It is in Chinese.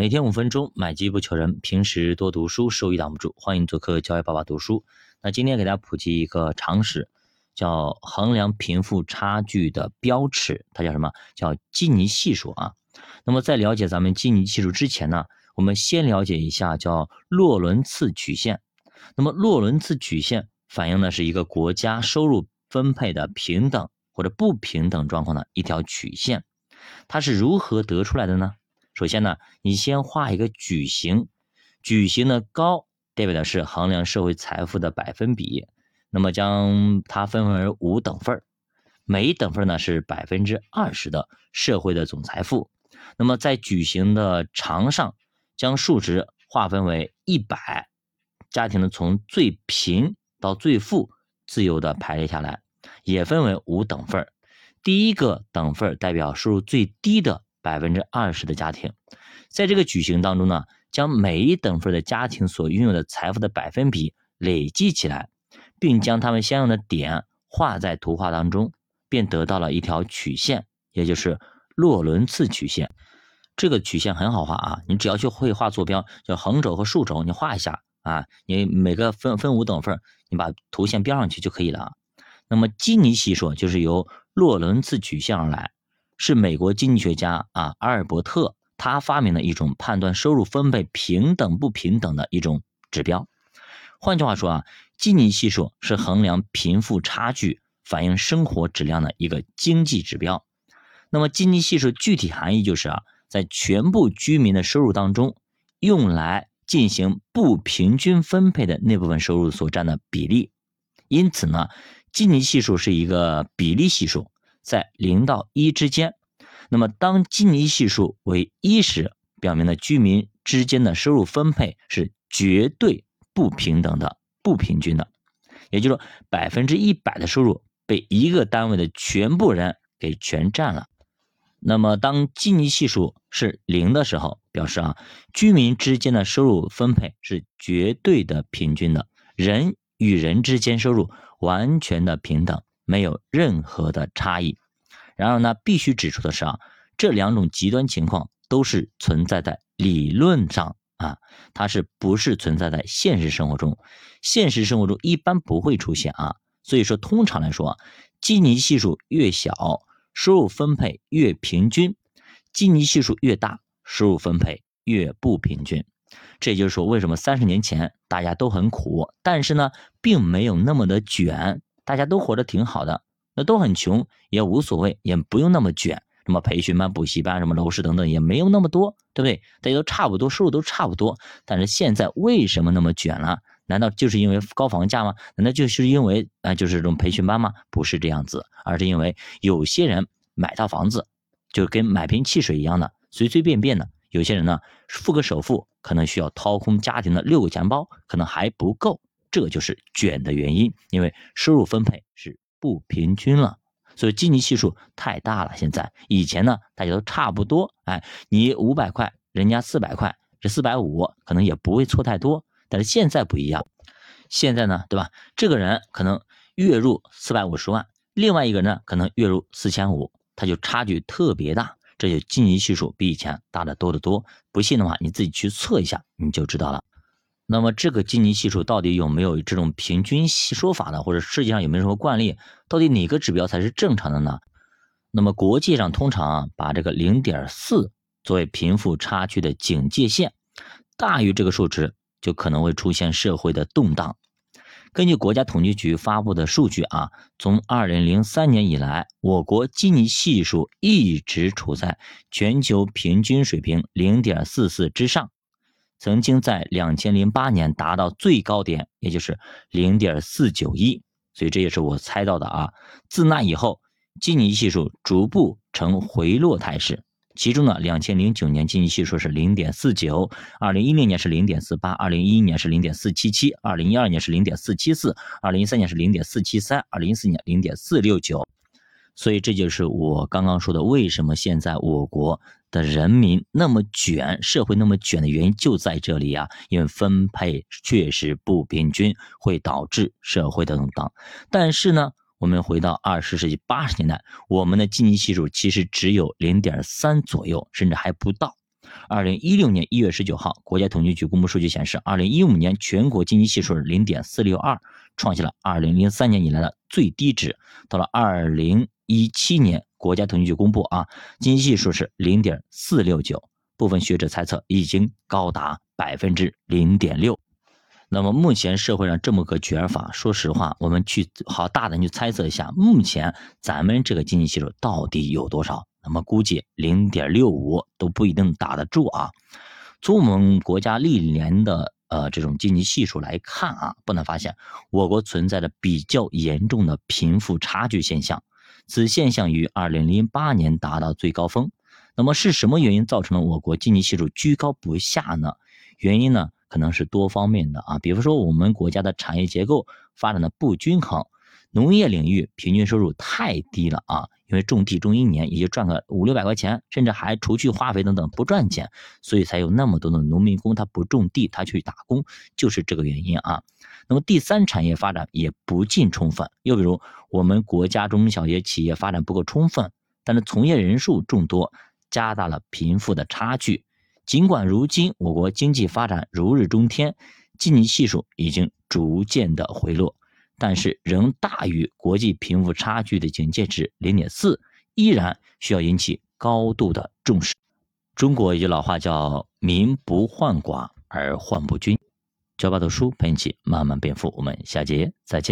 每天五分钟，买基不求人。平时多读书，收益挡不住。欢迎做客教育爸爸读书。那今天给大家普及一个常识，叫衡量贫富差距的标尺，它叫什么？叫基尼系数啊。那么在了解咱们基尼系数之前呢，我们先了解一下叫洛伦茨曲线。那么洛伦茨曲线反映的是一个国家收入分配的平等或者不平等状况的一条曲线。它是如何得出来的呢？首先呢，你先画一个矩形，矩形的高代表的是衡量社会财富的百分比，那么将它分为五等份儿，每等份呢是百分之二十的社会的总财富。那么在矩形的长上，将数值划分为一百，家庭呢从最贫到最富自由的排列下来，也分为五等份儿，第一个等份代表收入最低的。百分之二十的家庭，在这个矩形当中呢，将每一等份的家庭所拥有的财富的百分比累计起来，并将它们相应的点画在图画当中，便得到了一条曲线，也就是洛伦茨曲线。这个曲线很好画啊，你只要去会画坐标，叫横轴和竖轴，你画一下啊，你每个分分五等份，你把图线标上去就可以了。那么基尼系数就是由洛伦茨曲线而来。是美国经济学家啊阿尔伯特他发明的一种判断收入分配平等不平等的一种指标。换句话说啊，基尼系数是衡量贫富差距、反映生活质量的一个经济指标。那么基尼系数具体含义就是啊，在全部居民的收入当中，用来进行不平均分配的那部分收入所占的比例。因此呢，基尼系数是一个比例系数。在零到一之间，那么当基尼系数为一时，表明了居民之间的收入分配是绝对不平等的、不平均的，也就是说，百分之一百的收入被一个单位的全部人给全占了。那么当基尼系数是零的时候，表示啊，居民之间的收入分配是绝对的平均的，人与人之间收入完全的平等。没有任何的差异。然而呢，必须指出的是啊，这两种极端情况都是存在在理论上啊，它是不是存在在现实生活中？现实生活中一般不会出现啊。所以说，通常来说，基尼系数越小，收入分配越平均；基尼系数越大，收入分配越不平均。这就是说，为什么三十年前大家都很苦，但是呢，并没有那么的卷。大家都活得挺好的，那都很穷也无所谓，也不用那么卷。什么培训班、补习班、什么楼市等等，也没有那么多，对不对？大家都差不多，收入都差不多。但是现在为什么那么卷了？难道就是因为高房价吗？难道就是因为啊，就是这种培训班吗？不是这样子，而是因为有些人买套房子就跟买瓶汽水一样的，随随便便的。有些人呢，付个首付可能需要掏空家庭的六个钱包，可能还不够。这就是卷的原因，因为收入分配是不平均了，所以基尼系数太大了。现在以前呢，大家都差不多，哎，你五百块，人家四百块，这四百五可能也不会错太多。但是现在不一样，现在呢，对吧？这个人可能月入四百五十万，另外一个人呢可能月入四千五，他就差距特别大，这就基尼系数比以前大得多得多。不信的话，你自己去测一下，你就知道了。那么这个基尼系数到底有没有这种平均说法呢？或者世界上有没有什么惯例？到底哪个指标才是正常的呢？那么国际上通常啊把这个零点四作为贫富差距的警戒线，大于这个数值就可能会出现社会的动荡。根据国家统计局发布的数据啊，从二零零三年以来，我国基尼系数一直处在全球平均水平零点四四之上。曾经在两千零八年达到最高点，也就是零点四九一，所以这也是我猜到的啊。自那以后，基尼系数逐步呈回落态势。其中呢，两千零九年基尼系数是零点四九，二零一零年是零点四八，二零一一年是零点四七七，二零一二年是零点四七四，二零一三年是零点四七三，二零一四年零点四六九。所以这就是我刚刚说的，为什么现在我国。的人民那么卷，社会那么卷的原因就在这里啊，因为分配确实不平均，会导致社会的动荡。但是呢，我们回到二十世纪八十年代，我们的基尼系数其实只有零点三左右，甚至还不到。二零一六年一月十九号，国家统计局公布数据显示，二零一五年全国经济系数零点四六二，创下了二零零三年以来的最低值。到了二零一七年，国家统计局公布啊，经济系数是零点四六九，部分学者猜测已经高达百分之零点六。那么目前社会上这么个卷法，说实话，我们去好大胆去猜测一下，目前咱们这个经济系数到底有多少？那么估计零点六五都不一定打得住啊。从我们国家历年的呃这种经济系数来看啊，不难发现，我国存在着比较严重的贫富差距现象。此现象于二零零八年达到最高峰。那么是什么原因造成了我国经济系数居高不下呢？原因呢？可能是多方面的啊，比如说我们国家的产业结构发展的不均衡，农业领域平均收入太低了啊，因为种地种一年也就赚个五六百块钱，甚至还除去化肥等等不赚钱，所以才有那么多的农民工他不种地他去打工，就是这个原因啊。那么第三产业发展也不尽充分，又比如我们国家中小学企业发展不够充分，但是从业人数众多，加大了贫富的差距。尽管如今我国经济发展如日中天，经济系数已经逐渐的回落，但是仍大于国际贫富差距的警戒值零点四，依然需要引起高度的重视。中国有句老话叫“民不患寡而患不均”，教爸读书陪你一起慢慢变富。我们下节再见。